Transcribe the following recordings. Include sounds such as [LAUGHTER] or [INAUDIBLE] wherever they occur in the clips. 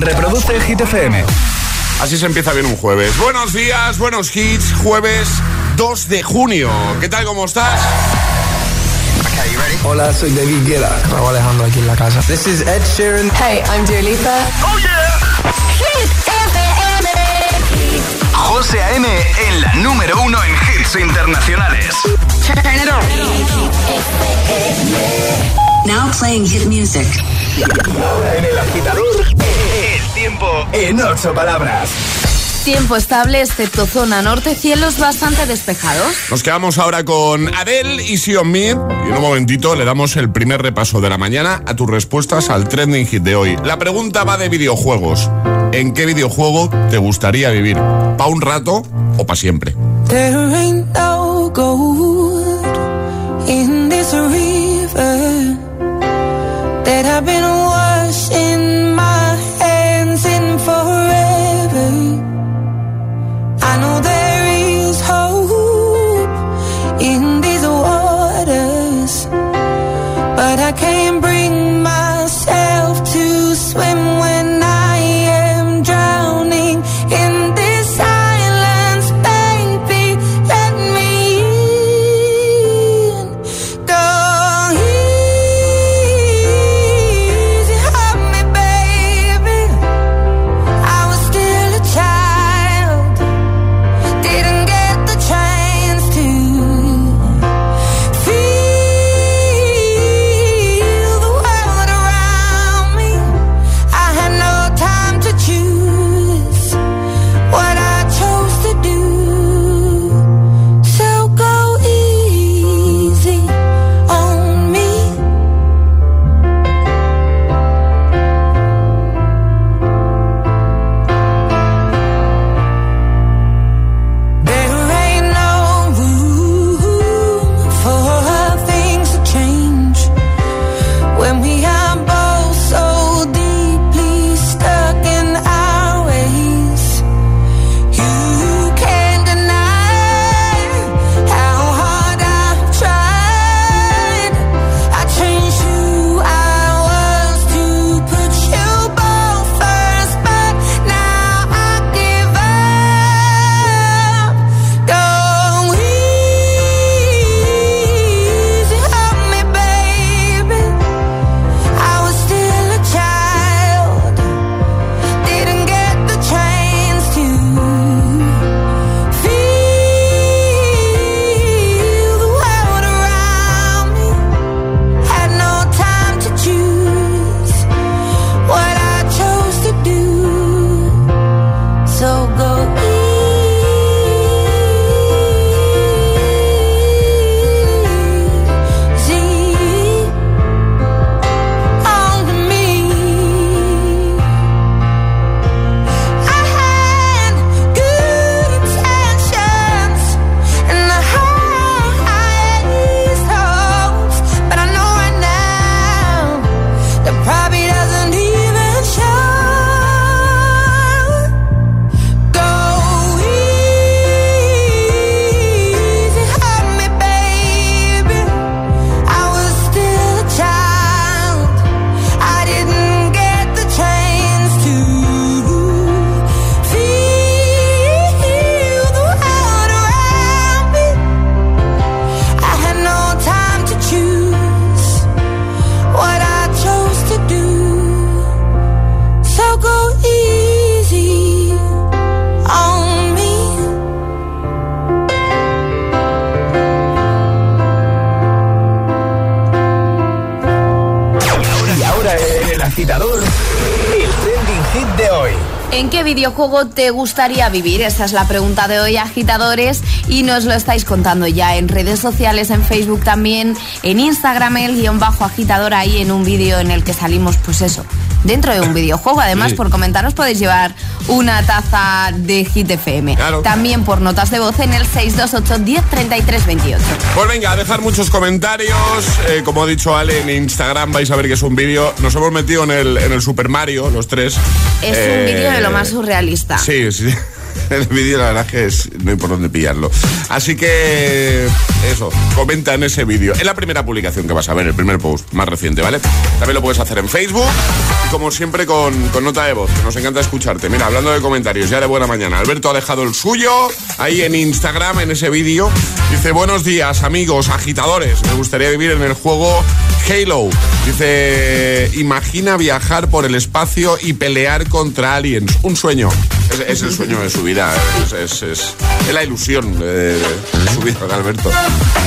Reproduce Hit FM. Así se empieza bien un jueves. Buenos días, buenos hits, jueves 2 de junio. ¿Qué tal, cómo estás? Hola, soy David Guetta. Raúl Alejandro aquí en la casa. This is Ed Sheeran. Hey, I'm Dua Lipa. Oh yeah. Hit FM. José A.M. en la número uno en hits internacionales. Turn it on. Now playing hit music. Ahora en el agitador, el tiempo en ocho palabras. Tiempo estable, excepto zona norte, cielos bastante despejados. Nos quedamos ahora con Adele y Sion Me. Y en un momentito le damos el primer repaso de la mañana a tus respuestas al trending hit de hoy. La pregunta va de videojuegos. ¿En qué videojuego te gustaría vivir? ¿Pa un rato o pa siempre? There I've been washing my hands in forever. I know there ¿En qué videojuego te gustaría vivir? Esa es la pregunta de hoy, agitadores, y nos lo estáis contando ya en redes sociales, en Facebook también, en Instagram, el guion bajo agitador, ahí en un vídeo en el que salimos, pues eso, dentro de un videojuego. Además, Sí. por comentaros podéis llevar una taza de Hit FM. Claro. También por notas de voz en el 628 1033 28. Pues venga, a dejar muchos comentarios. Eh, como ha dicho Ale, en Instagram vais a ver que es un vídeo. Nos hemos metido en el, en el Super Mario, los tres. Es Eh, un vídeo de lo más surrealista. Sí, sí. [LAUGHS] [LAUGHS] el vídeo la verdad es que es, no hay por dónde pillarlo. Así que eso, comenta en ese vídeo. Es la primera publicación que vas a ver, el primer post más reciente, ¿vale? También lo puedes hacer en Facebook y como siempre con, nota de voz, nos encanta escucharte. Mira, hablando de comentarios, ya de buena mañana. Alberto ha dejado el suyo ahí en Instagram, en ese vídeo. Dice, buenos días amigos, agitadores. Me gustaría vivir en el juego Halo. Dice, imagina viajar por el espacio y pelear contra aliens. Un sueño. Es, es el sueño de su vida. Es, es- es- es la ilusión de, de su vida de Alberto.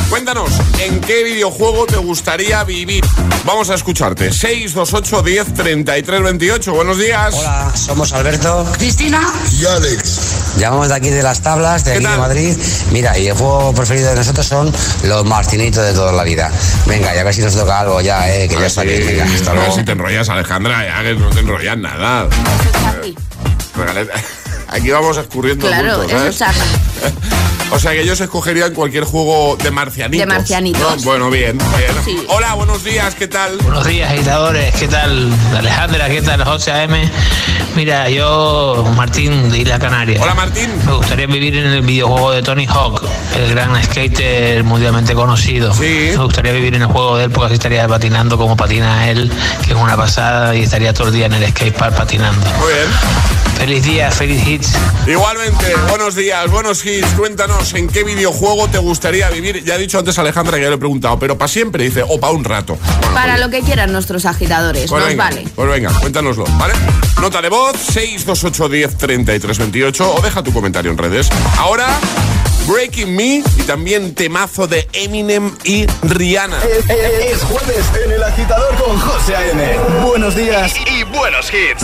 Cuéntanos, ¿en qué videojuego te gustaría vivir? Vamos a escucharte. 628 10 33 28. Buenos días. Hola, somos Alberto. Cristina. Y Alex. Llamamos de aquí de las tablas, de ¿Qué aquí de? Madrid. Mira, y el juego preferido de nosotros son los martinitos de toda la vida. Venga, y a ver si nos toca algo ya, eh, que A ya ver está si- bien. Venga, hasta a ver luego. si te enrollas, Alejandra, ya que no te enrollas nada. Regaleta. Aquí vamos escurriendo Claro, bulto, ¿sabes? [LAUGHS] O sea que ellos escogerían cualquier juego de marcianitos. De marcianitos. ¿no? Bueno, bien. bien. Sí. Hola, buenos días, ¿qué tal? Buenos días, agitadores. ¿Qué tal, Alejandra? ¿Qué tal, José AM? Mira, yo, Martín de Isla Canaria. Hola, Martín. Me gustaría vivir en el videojuego de Tony Hawk, el gran skater mundialmente conocido. Sí. Me gustaría vivir en el juego de él porque así estaría patinando como patina él, que es una pasada, y estaría todo el día en el skatepark patinando. Muy bien. Feliz día, feliz hits. Igualmente, buenos días, buenos hits. Cuéntanos en qué videojuego te gustaría vivir. Ya he dicho antes a Alejandra que ya le he preguntado, pero para siempre, dice, o para un rato. Bueno, Para pues- lo que quieran nuestros agitadores, Pues nos venga, vale. Pues venga, cuéntanoslo, ¿vale? Nota de voz 628 10 33 28 o deja tu comentario en redes. Ahora, Breaking Me y también temazo de Eminem y Rihanna. Es, es- es jueves en el agitador con José A.M. Buenos días y buenos hits.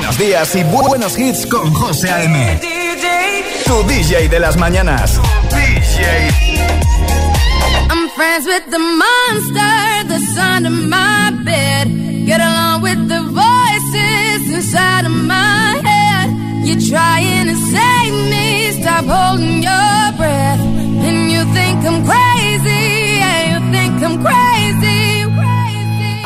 Buenos días y bu- buenos hits con José A.M. Tu DJ de las mañanas. I'm friends with the monster that's under my bed. Get along with the voices inside of my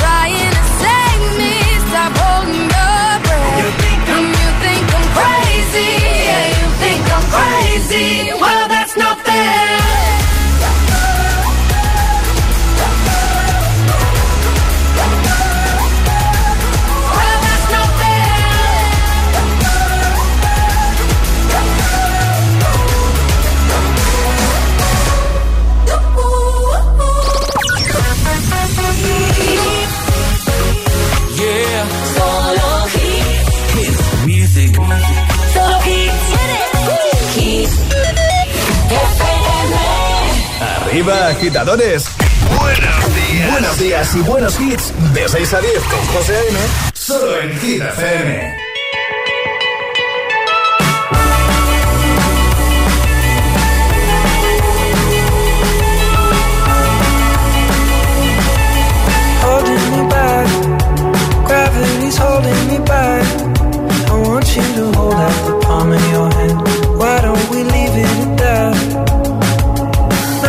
trying to save me, stop holding your breath. And you think I'm crazy, yeah, you think I'm crazy. Arriba, agitadores. Buenos días. Buenos días y buenos hits. De 6 a 10 con José A.M. Solo en Hit FM. holding me back. Gravity's holding me back. I want you to hold out the palm of your hand. Why don't we leave it at that?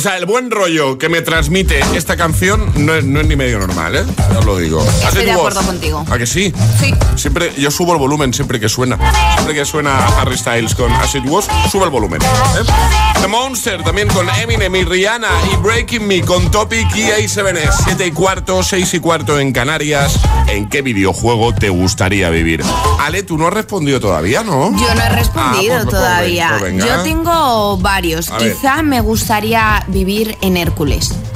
O sea, el buen rollo que me transmite esta canción no es, no es ni medio normal, ¿eh? Ya os lo digo. Estoy de acuerdo contigo. ¿A que sí? Sí. Siempre, yo subo el volumen siempre que suena. Siempre que suena Harry Styles con As It Was, sube el volumen. ¿eh? The Monster también con Eminem y Rihanna y Breaking Me con Topic y A7S. 7 y cuarto, 6 y cuarto en Canarias. ¿En qué videojuego te gustaría vivir? Ale, tú no has respondido todavía, ¿no? Yo no he respondido Ah, pues, pues, todavía. pues venga. Yo tengo varios. A ver. Quizá me gustaría vivir en Hércules.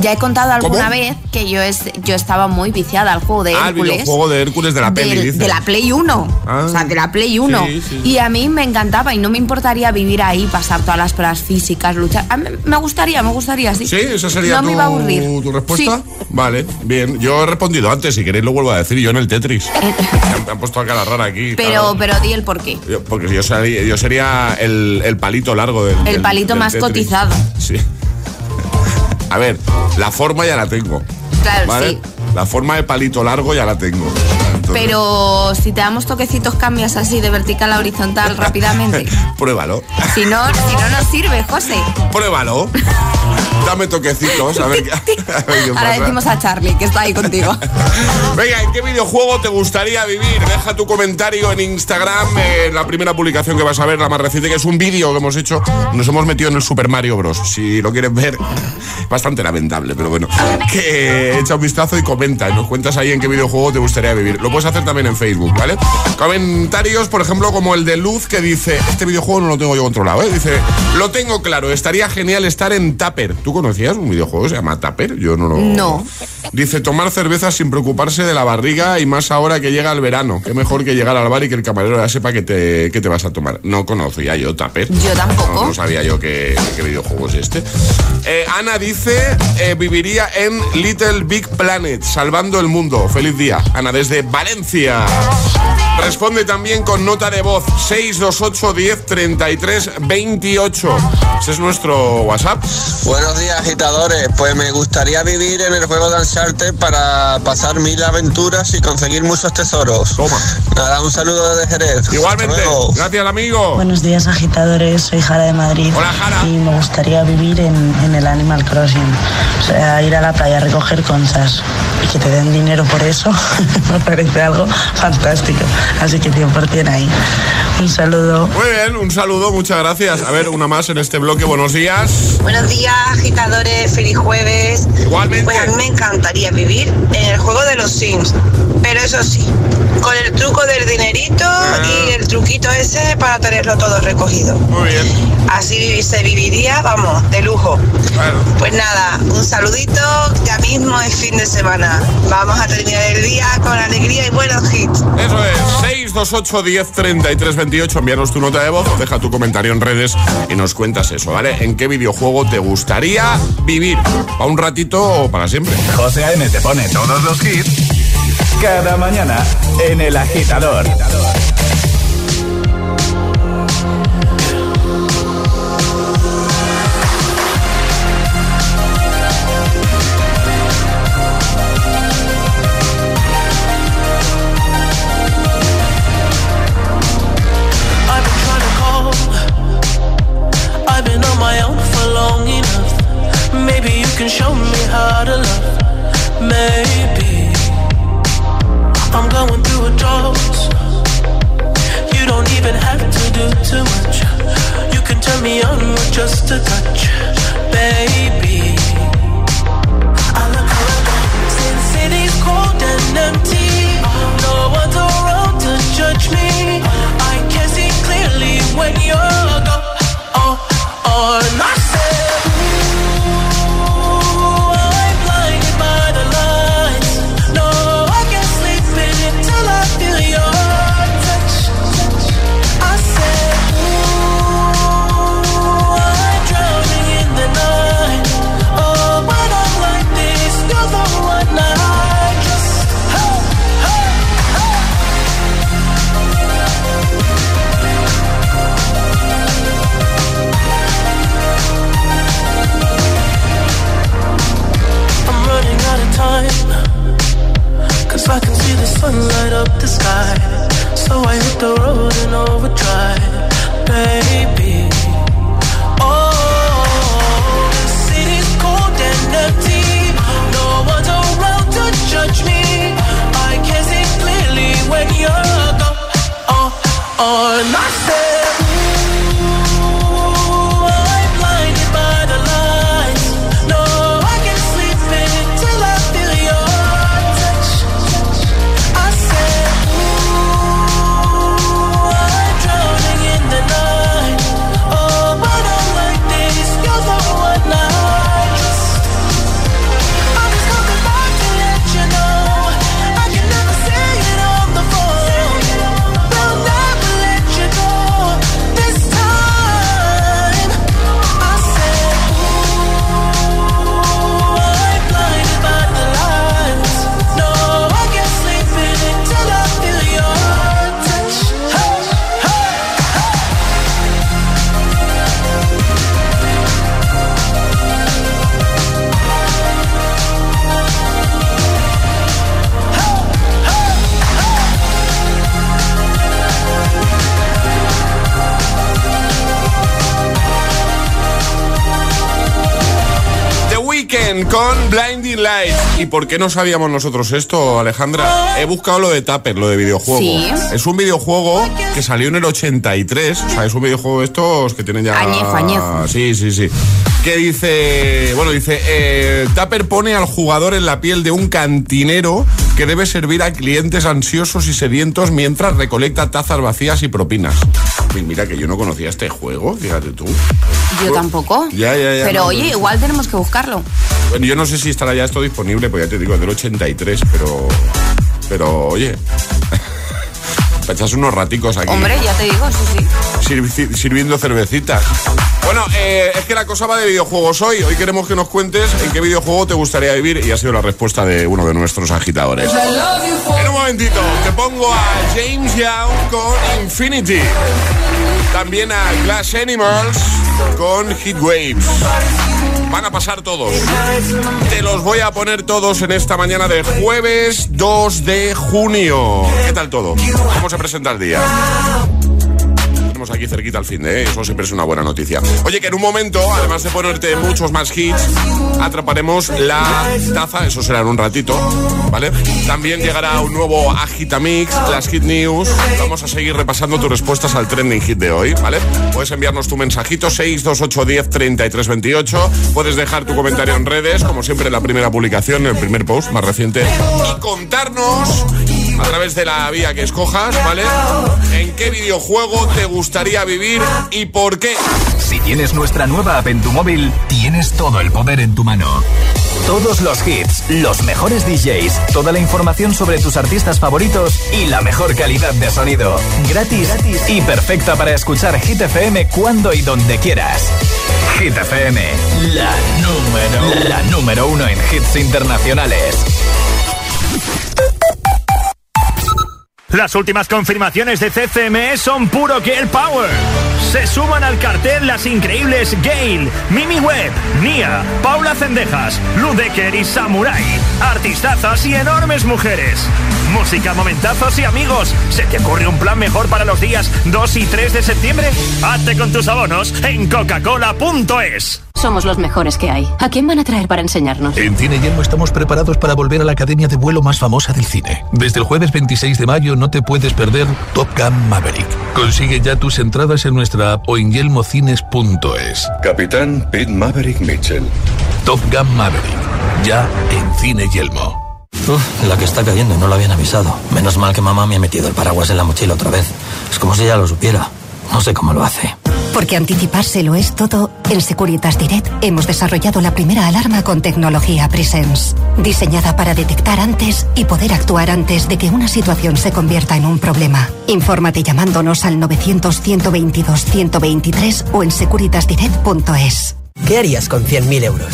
Ya he contado alguna ¿Cómo? vez que yo, es, yo estaba muy viciada al juego de Ah, el Hércules. videojuego de Hércules de la peli, dices. de la Play 1. Ah. O sea, de la Play 1. Sí, sí. Y a mí me encantaba y no me importaría vivir ahí, pasar todas las pruebas físicas, luchar. A mí me gustaría, me gustaría, sí. Sí, esa sería no tu, me iba a aburrir. tu respuesta. Vale, bien. Yo he respondido antes, si queréis lo vuelvo a decir, yo en el Tetris. [LAUGHS] me, han, me han puesto a cara rara aquí. Pero, claro. pero di el porqué. Yo- porque yo sería, yo sería el, el palito largo del. El del- palito del más Tetris. cotizado. Sí. A ver, la forma ya la tengo. Claro, ¿vale? sí. La forma de palito largo ya la tengo. Entonces, Pero si te damos toquecitos, cambias así de vertical a horizontal [LAUGHS] rápidamente. Pruébalo. Si no, si no nos sirve, José. Pruébalo. Dame toquecitos. A ver, qué- [LAUGHS] a ver qué Ahora decimos a Charlie, que está ahí contigo. [LAUGHS] Venga, ¿en qué videojuego te gustaría vivir? Deja tu comentario en Instagram, eh, la primera publicación que vas a ver, la más reciente, que es un vídeo que hemos hecho. Nos hemos metido en el Super Mario Bros. Si lo quieres ver, [LAUGHS] bastante lamentable, pero bueno. Que echa un vistazo y comenta. y Nos cuentas ahí en qué videojuego te gustaría vivir. Lo puedes hacer también en Facebook, ¿vale? Comentarios, por ejemplo, como el de Luz, que dice: Este videojuego no lo tengo yo controlado, ¿eh? Dice: Lo tengo claro, estaría genial estar en Tapper. ¿Tú conocías un videojuego se llama Tapper? Yo no lo. No. Dice tomar cerveza sin preocuparse de la barriga y más ahora que llega el verano. Qué mejor que llegar al bar y que el camarero ya sepa que te, que te vas a tomar. No conocía yo Tupper. Yo tampoco. No, no sabía yo qué, qué videojuego es este. Eh, Ana dice, eh, viviría en Little Big Planet, salvando el mundo. Feliz día. Ana, desde Valencia. Responde también con nota de voz 628 10 33 28. Ese es nuestro WhatsApp. Buenos días, agitadores. Pues me gustaría vivir en el juego de Uncharted para pasar mil aventuras y conseguir muchos tesoros. Toma. Nada, un saludo desde Jerez. Igualmente. Gracias, amigo. Buenos días agitadores, soy Jara de Madrid Hola, Jara. y me gustaría vivir en, en el Animal Crossing, o sea, ir a la playa a recoger conchas y que te den dinero por eso, [LAUGHS] me parece algo fantástico, así que 100% ahí. Un saludo. Muy bien, un saludo, muchas gracias. A ver, una más en este bloque. Buenos días. Buenos días, agitadores, feliz jueves. Igualmente. Pues a mí me encantaría vivir en el juego de los Sims, pero eso sí, con el truco del dinerito y el truquito ese para tenerlo todo recogido. Muy bien. Así se viviría, vamos, de lujo. Bueno, Pues nada, un saludito, ya mismo es fin de semana. Vamos a terminar el día con alegría y buenos hits. eso es. 628 10 33 28. Envíanos tu nota de voz deja tu comentario en redes y nos cuentas eso, ¿vale? ¿En qué videojuego te gustaría vivir? ¿Para un ratito o para siempre? José A.M. te pone todos los hits cada mañana en El Agitador. Can show me how to love. Maybe I'm going through a drought. ¿Y por qué no sabíamos nosotros esto, Alejandra? He buscado lo de Tupper, lo de videojuego. Sí. Es un videojuego que salió en el 83. O sea, es un videojuego de estos que tienen ya. Añejo, añejo. Sí, sí, sí. Que dice. Bueno, dice. Eh, Tupper pone al jugador en la piel de un cantinero que debe servir a clientes ansiosos y sedientos mientras recolecta tazas vacías y propinas. Mira que yo no conocía este juego, fíjate tú. Yo tampoco. Ya, ya, ya, Pero no, oye, no. igual tenemos que buscarlo. Bueno, yo no sé si estará ya esto disponible, pues ya te digo, es del 83, pero. Pero, oye. Echas unos raticos aquí. Hombre, ya te digo, sí, sí. sirvi- sirviendo cervecitas. Bueno, eh, es que la cosa va de videojuegos hoy. Hoy queremos que nos cuentes en qué videojuego te gustaría vivir y ha sido la respuesta de uno de nuestros agitadores. En un momentito, te pongo a James Young con Infinity. También a Glass Animals con Heat Waves. Van a pasar todos. Te los voy a poner todos en esta mañana de jueves 2 de junio. ¿Qué tal todo? ¿Cómo se presenta el día? Aquí cerquita al fin de, ¿eh? eso siempre es una buena noticia. Oye, que en un momento, además de ponerte muchos más hits, atraparemos la taza, eso será en un ratito, ¿vale? También llegará un nuevo Agitamix, las Hit News. Vamos a seguir repasando tus respuestas al trending hit de hoy, ¿vale? Puedes enviarnos tu mensajito 62810 3328. Puedes dejar tu comentario en redes, como siempre en la primera publicación, en el primer post más reciente, y contarnos a través de la vía que escojas, ¿vale? ¿En qué videojuego te gustaría vivir y por qué? Si tienes nuestra nueva app en tu móvil, tienes todo el poder en tu mano. Todos los hits, los mejores DJs, toda la información sobre tus artistas favoritos y la mejor calidad de sonido. Gratis, gratis y perfecta para escuchar Hit cuando y donde quieras. Hit la número, la número uno en hits internacionales. Las últimas confirmaciones de CCME son puro Girl Power. Se suman al cartel las increíbles Gail, Mimi Webb, Nia, Paula Cendejas, Ludecker y Samurai. Artistazas y enormes mujeres. Música, momentazos y amigos. ¿Se te ocurre un plan mejor para los días 2 y 3 de septiembre? Hazte con tus abonos en coca-cola.es. Somos los mejores que hay. ¿A quién van a traer para enseñarnos? En Cine Yelmo estamos preparados para volver a la academia de vuelo más famosa del cine. Desde el jueves 26 de mayo no te puedes perder Top Gun Maverick. Consigue ya tus entradas en nuestra app o en yelmocines.es. Capitán Pete Maverick Mitchell. Top Gun Maverick. Ya en Cine Yelmo. Uf, la que está cayendo, no lo habían avisado. Menos mal que mamá me ha metido el paraguas en la mochila otra vez. Es como si ella lo supiera. No sé cómo lo hace. Porque anticiparse lo es todo, en Securitas Direct hemos desarrollado la primera alarma con tecnología Presence, diseñada para detectar antes y poder actuar antes de que una situación se convierta en un problema. Infórmate llamándonos al 900-122-123 o en securitasdirect.es. ¿Qué harías con 100.000 euros?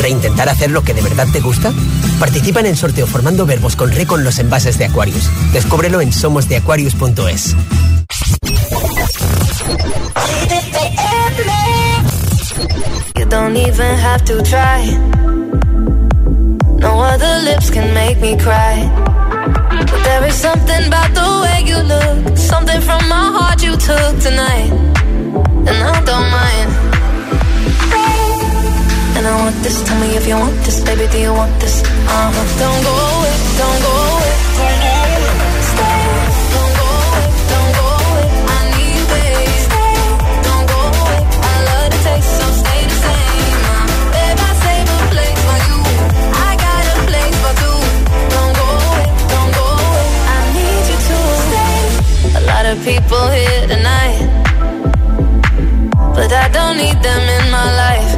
¿Reintentar hacer lo que de verdad te gusta? Participa en el sorteo formando verbos con re con los envases de Aquarius. Descúbrelo en somosdeaquarius.es. You don't even have to try. No other lips can make me cry. But there is something about the way you look, something from my heart you took tonight, and I don't mind. And I want this. Tell me if you want this, baby. Do you want this? Uh huh. Don't go away. Don't go away. Don't go away. Stay. Don't go away. Don't go away. I need. Stay. Don't go away. I love the taste, so stay the same. I save a place for you. I got a place for two. Don't go away. Don't go away. I need you. A lot of people here tonight, but I don't need them in my life.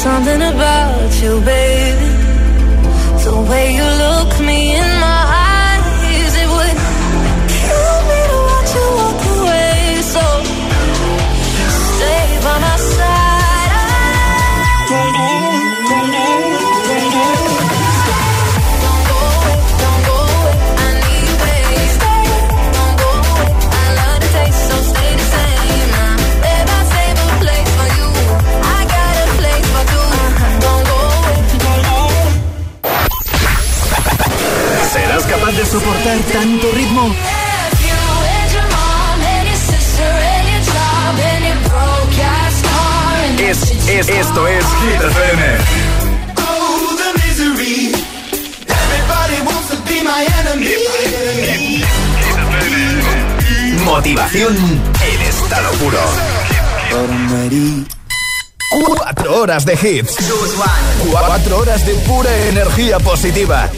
Something about you, baby. The way you look tanto ritmo? Es, es, esto es Hit FM. Motivación en estado puro. Cuatro horas de hits. Cuatro horas de pura energía positiva.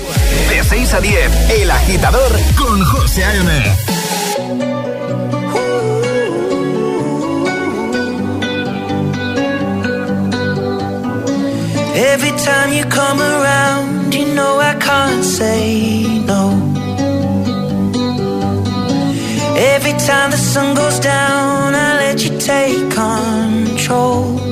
De 6 a 10, El Agitador con José A.M. Every time you come around, you know I can't say no. Every time the sun goes down, I let you take control.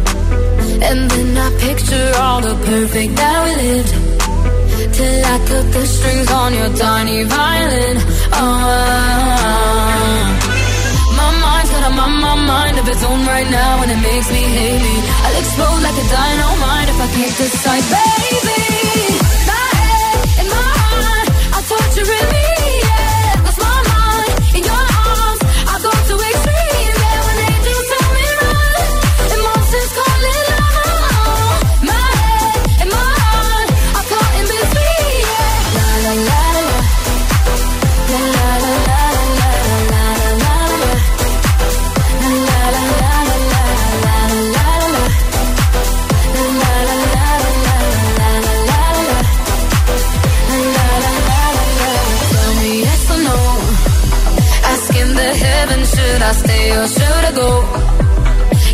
And then I picture all the perfect that we lived. Till I cut the strings on your tiny violin. Oh, my mind's got a my, my mind of its own right now, and it makes me hate me. I'll explode like a dynamite if I can't decide, baby. My head and my heart are torturing me.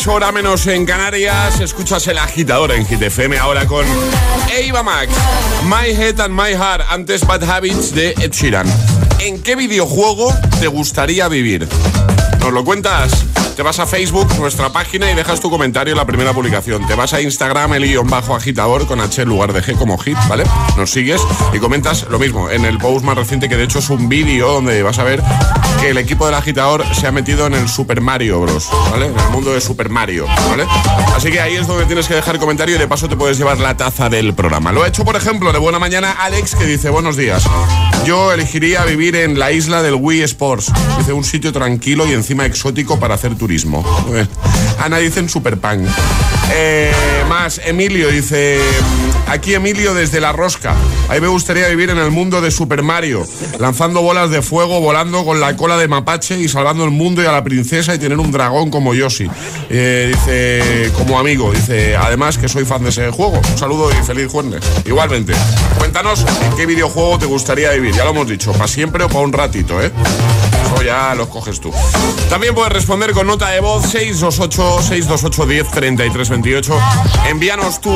7.33, hora menos en Canarias. Escuchas el agitador en Hit FM ahora con Eva Max. My Head and My Heart, antes Bad Habits de Ed Sheeran. ¿En qué videojuego te gustaría vivir? ¿Nos lo cuentas? Te vas a Facebook, nuestra página, y dejas tu comentario en la primera publicación. Te vas a Instagram, el guion bajo agitador, con H en lugar de G como hit, ¿vale? Nos sigues y comentas lo mismo en el post más reciente, que de hecho es un vídeo donde vas a ver que el equipo del agitador se ha metido en el Super Mario Bros, ¿vale? En el mundo de Super Mario, ¿vale? Así que ahí es donde tienes que dejar comentario y de paso te puedes llevar la taza del programa. Lo ha hecho, por ejemplo, de buena mañana Alex, que dice, buenos días. Yo elegiría vivir en la isla del Wii Sports. Dice, un sitio tranquilo y encima exótico para hacer turismo. Ana dice en Super Pan. Eh, más, Emilio dice, aquí Emilio desde La Rosca. Ahí me gustaría vivir en el mundo de Super Mario, lanzando bolas de fuego, volando con la cola de mapache y salvando el mundo y a la princesa y tener un dragón como Yoshi. Eh, dice, como amigo, dice, además que soy fan de ese juego. Un saludo y feliz jueves. Igualmente, cuéntanos en qué videojuego te gustaría vivir. Ya lo hemos dicho, para siempre o para un ratito, ¿eh? Ya los coges tú. También puedes responder con nota de voz 628 628 10 33 28. Envíanos tu,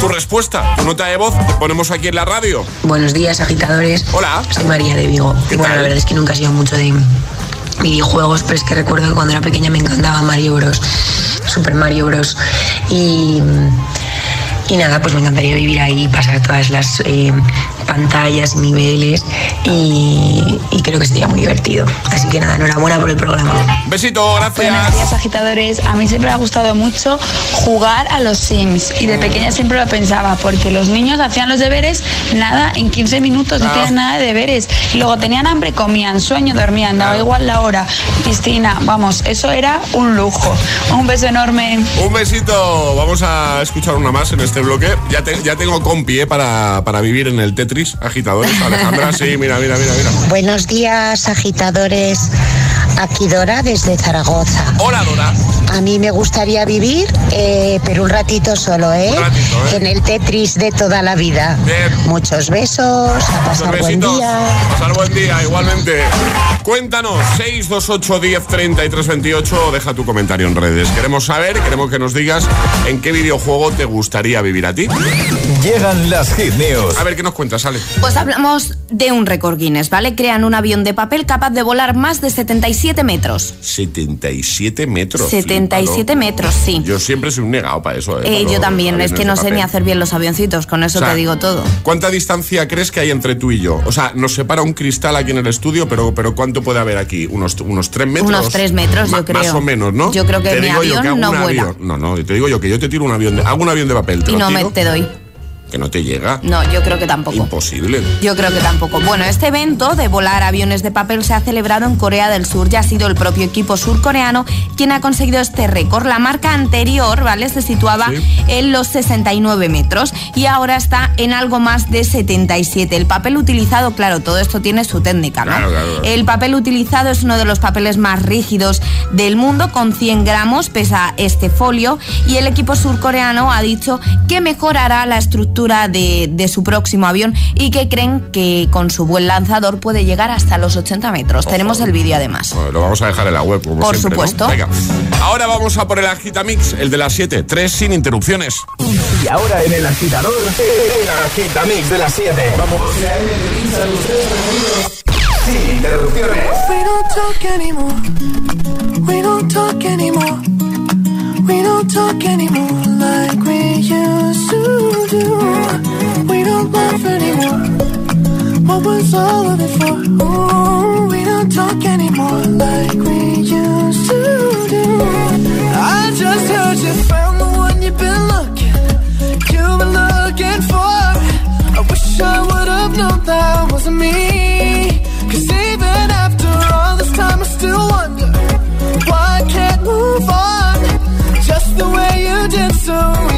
tu respuesta, tu nota de voz. Te ponemos aquí en la radio. Buenos días, agitadores. Hola. Soy María de Vigo. Y bueno, la verdad es que nunca he sido mucho de videojuegos, pero es que recuerdo que cuando era pequeña me encantaba Mario Bros. Super Mario Bros. Y, y nada, pues me encantaría vivir ahí, pasar todas las eh, pantallas, niveles y, y creo que sería muy divertido. Así que nada, enhorabuena por el programa. Besito, Buenos gracias. días, agitadores. A mí siempre me ha gustado mucho jugar a los Sims y de pequeña siempre lo pensaba porque los niños hacían los deberes nada en 15 minutos, no Ah. tenían nada de deberes. Y luego tenían hambre, comían, sueño, dormían, daba igual la hora, piscina, vamos, eso era un lujo. Un beso enorme. Un besito. Vamos a escuchar una más en este bloque. Ya, te- ya tengo compi, ¿eh? Para, para vivir en el Tetris, agitadores. Alejandra, sí, mira, mira, mira, mira. Buenos días, agitadores. Aquí Dora desde Zaragoza. Hola, Dora. A mí me gustaría vivir, eh, pero un ratito solo, ¿eh? Un ratito, ¿eh? En el Tetris de toda la vida. Muchos besos, a pasar Muchos buen día. Pasar buen día, igualmente. Cuéntanos, 628 10 33 28. Deja tu comentario en redes. Queremos saber, queremos que nos digas en qué videojuego te gustaría vivir a ti. Llegan las hit news. A ver, ¿qué nos cuentas, Ale? Pues hablamos de un récord Guinness, ¿vale? Crean un avión de papel capaz de volar más de 77 metros. 77 metros. 77 flipado. metros, sí. Yo siempre soy un negado para eso. ¿eh? Eh, Para yo también, es que no sé papel. ni hacer bien los avioncitos, con eso O sea, te digo todo. ¿Cuánta distancia crees que hay entre tú y yo? O sea, nos separa un cristal aquí en el estudio, pero, pero ¿cuánto puede haber aquí? ¿Unos, unos 3 metros? Unos tres metros, yo creo. Más o menos, ¿no? Yo creo que Te mi yo avión no vuela. avión. No, no, te digo yo que yo te tiro un avión de, hago un avión de papel. Te Y lo no me te doy. Que no te llega. No, yo creo que tampoco. Imposible. Yo creo que tampoco. Bueno, este evento de volar aviones de papel se ha celebrado en Corea del Sur. Ya ha sido el propio equipo surcoreano quien ha conseguido este récord. La marca anterior, ¿vale? Se situaba en los 69 metros y ahora está en algo más de 77. El papel utilizado, claro, todo esto tiene su técnica, ¿no? Claro, claro, claro. El papel utilizado es uno de los papeles más rígidos del mundo, con 100 gramos pesa este folio y el equipo surcoreano ha dicho que mejorará la estructura de, de su próximo avión y que creen que con su buen lanzador puede llegar hasta los 80 metros. Tenemos el vídeo además. Bueno, lo vamos a dejar en la web, como Por siempre, ¿no? supuesto. Venga. Ahora vamos a por el Agitamix, el de las 7. Tres sin interrupciones. Y ahora en el agitador, el agitamix de las 7. Vamos. Sin interrupciones. We don't talk anymore. We don't talk anymore. We don't talk anymore like we used to do. We don't laugh anymore. What was all of it for? Ooh, we don't talk anymore like we used to do. I just heard you found the one you've been looking. You've been looking for. I wish I would have known that wasn't me. Cause even after all this time, I still wonder why I can't move on. Just the way you did so.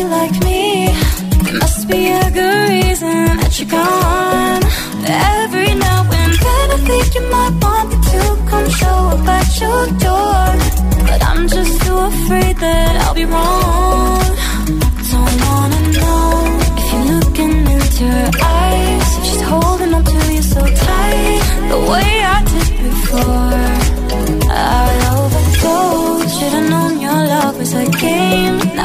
you like me. There must be a good reason that you're gone. Every now and then I think you might want me to come show up at your door. But I'm just too afraid that I'll be wrong. Don't wanna know if you're looking into her eyes. If she's holding on to you so tight, the way I did before.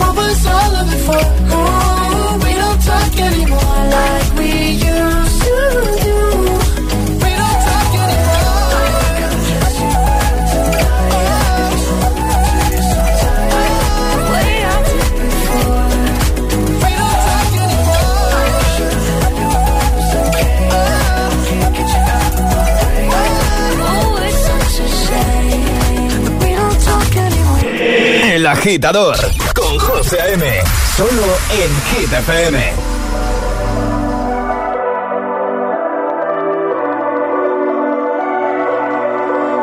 What was all of we don't talk anymore like we used to do. We don't talk anymore. El agitador José. Solo en Hit FM.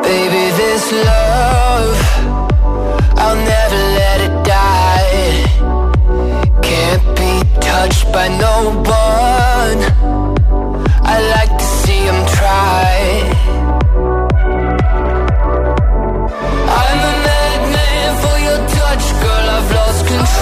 Baby, this love, I'll never let it die. Can't be touched by no one. I like to see him try.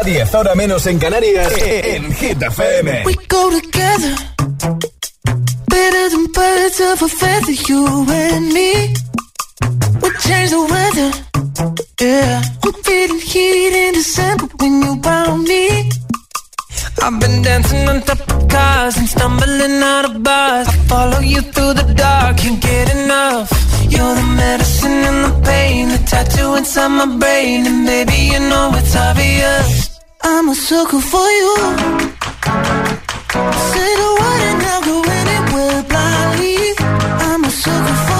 a 10, ahora menos en Canarias, en Hit FM. We go together better than birds of a feather, you and me. We change the weather, yeah. I'm feeling heat in December when you found me. I've been dancing on top of cars and stumbling out of bars. I follow you through the dark, can't get enough. You're the medicine and the pain, the tattoo inside my brain, and baby you know it's obvious. I'm a sucker for you. Say the word and I'll go anywhere blindly. I'm a sucker for you.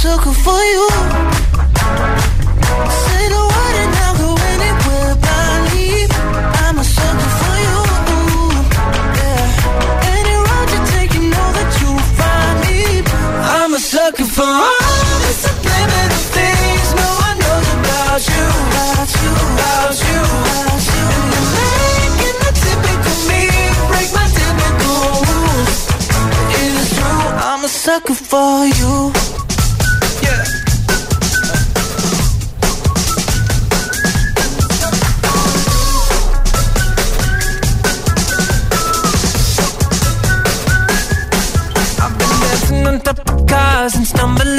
sucker for you. Say the word and I'll go anywhere blindly. I'm a sucker for you. Yeah. Any road you take, you know that you'll find me. I'm a sucker for all the subliminal things no one knows about you. About you, about you, about you. You're making the typical me break my typical rules. It is true, I'm a sucker for you.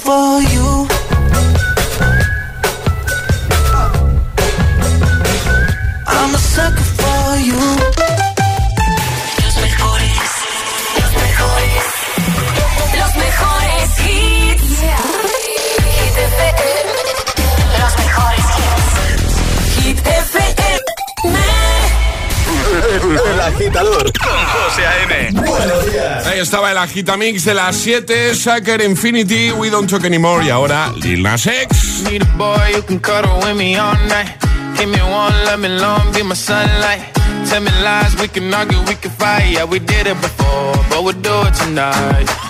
For you. Agitador con José A.M. Buenos días. Ahí estaba el Agitamix de las 7, Sucker Infinity, We Don't Talk Anymore. Y ahora Lil Nas X. Need a boy who can cuddle with me all night. Give me one, let me long, be my sunlight. Tell me lies, we can argue, we can fight. Yeah, we did it before, but we'll do it tonight.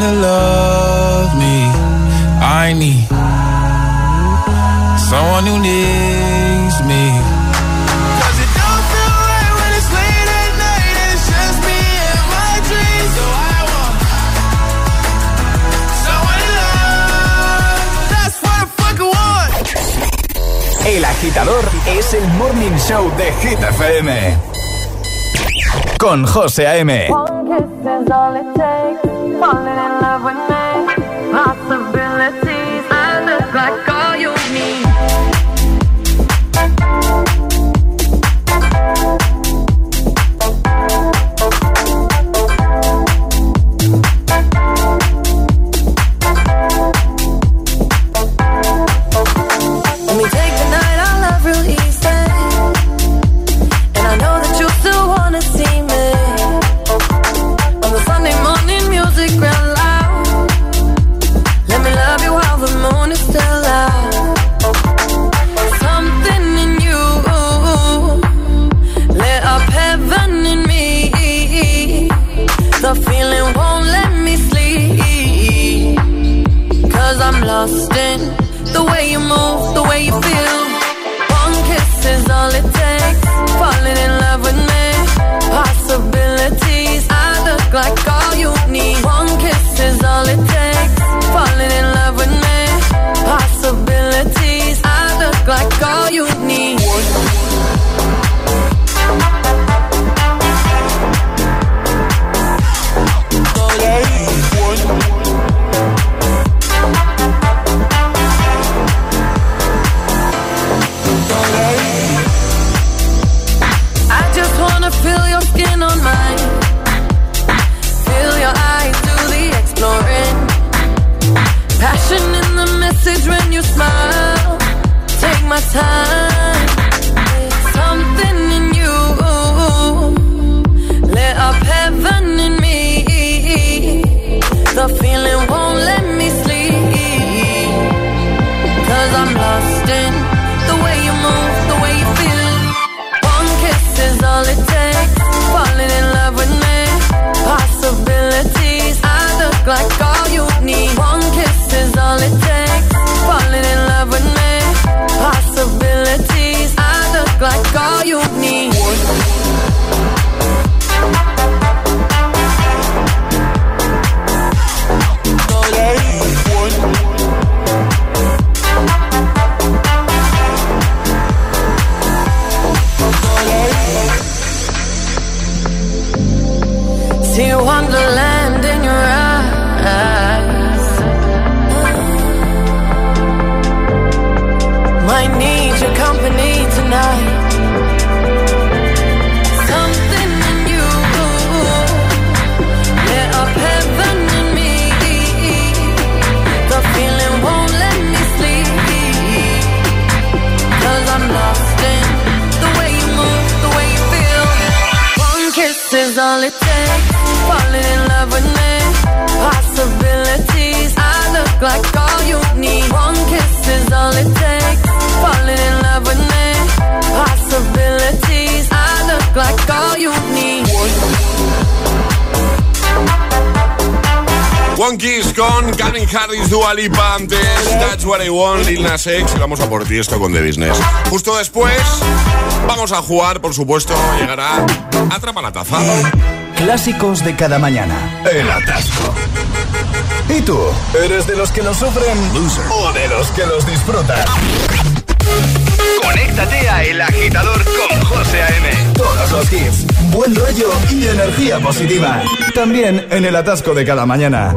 love me. I need someone who needs me. So I love. That's what want. El agitador es el morning show de Hit FM. Con José A.M. vamos a por ti esto con The Business. Justo después vamos a jugar, por supuesto, llegará Atrapa la Taza. Clásicos de cada mañana. El atasco. ¿Y tú? ¿Eres de los que los sufren o de los que los disfrutan? Conéctate a El Agitador con José A.M. Todos los hits, buen rollo y energía positiva. También en el atasco de cada mañana.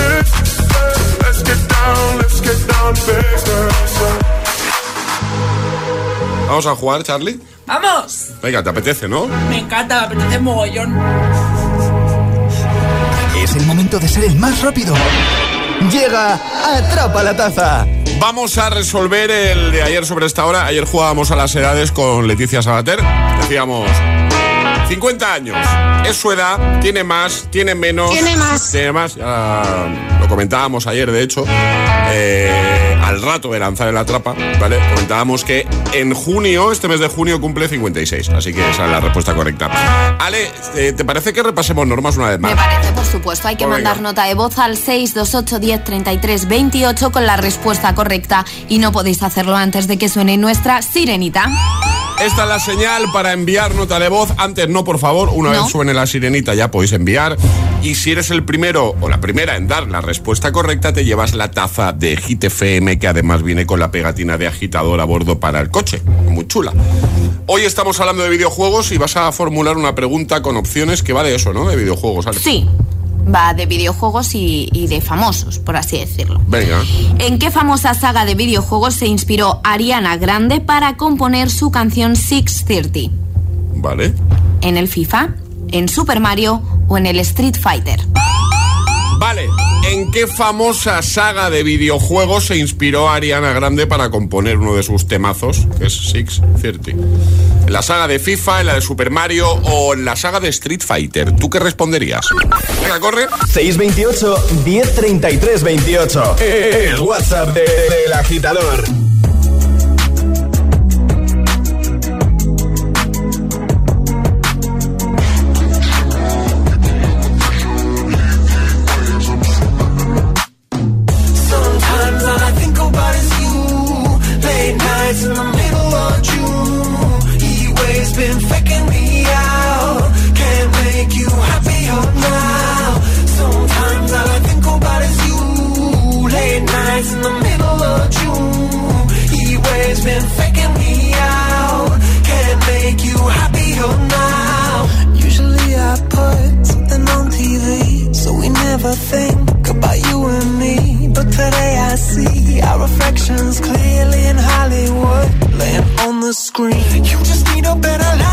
So let's get down, let's get down to business. Vamos a jugar, Charlie. ¡Vamos! Venga, te apetece, ¿no? Me encanta, me apetece mogollón. Es el momento de ser el más rápido. Llega Atrapa la Taza. Vamos a resolver el de ayer sobre esta hora. Ayer jugábamos a las edades con Leticia Sabater. Decíamos 50 años. Es su edad, tiene más, tiene menos. Tiene más. Tiene más. Ya lo comentábamos ayer, de hecho. eh, al rato de lanzar el atrapa, ¿vale? Comentábamos que en junio, este mes de junio, cumple 56. Así que esa es la respuesta correcta. Ale, eh, ¿te parece que repasemos normas una vez más? Me parece, por supuesto. Hay que Pues mandar venga. nota de voz al 628 10 33 28 con la respuesta correcta y no podéis hacerlo antes de que suene nuestra sirenita. Esta es la señal para enviar nota de voz. Antes no, por favor. Una No. vez suene la sirenita ya podéis enviar. Y si eres el primero o la primera en dar la respuesta correcta, te llevas la taza de Hit FM que además viene con la pegatina de agitador a bordo para el coche. Muy chula. Hoy estamos hablando de videojuegos y vas a formular una pregunta con opciones que va de eso, ¿no? De videojuegos, Ale. Sí, va de videojuegos y, y de famosos, por así decirlo. Venga. ¿En qué famosa saga de videojuegos se inspiró Ariana Grande para componer su canción 630? Vale. ¿En el FIFA? ¿En Super Mario o en el Street Fighter? Vale, ¿en qué famosa saga de videojuegos se inspiró Ariana Grande para componer uno de sus temazos? Que es Six Thirty. ¿En la saga de FIFA, en la de Super Mario o en la saga de Street Fighter? ¿Tú qué responderías? Venga, corre. 628 1033 28. El WhatsApp del de, de agitador. You just need a better life.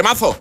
temazo.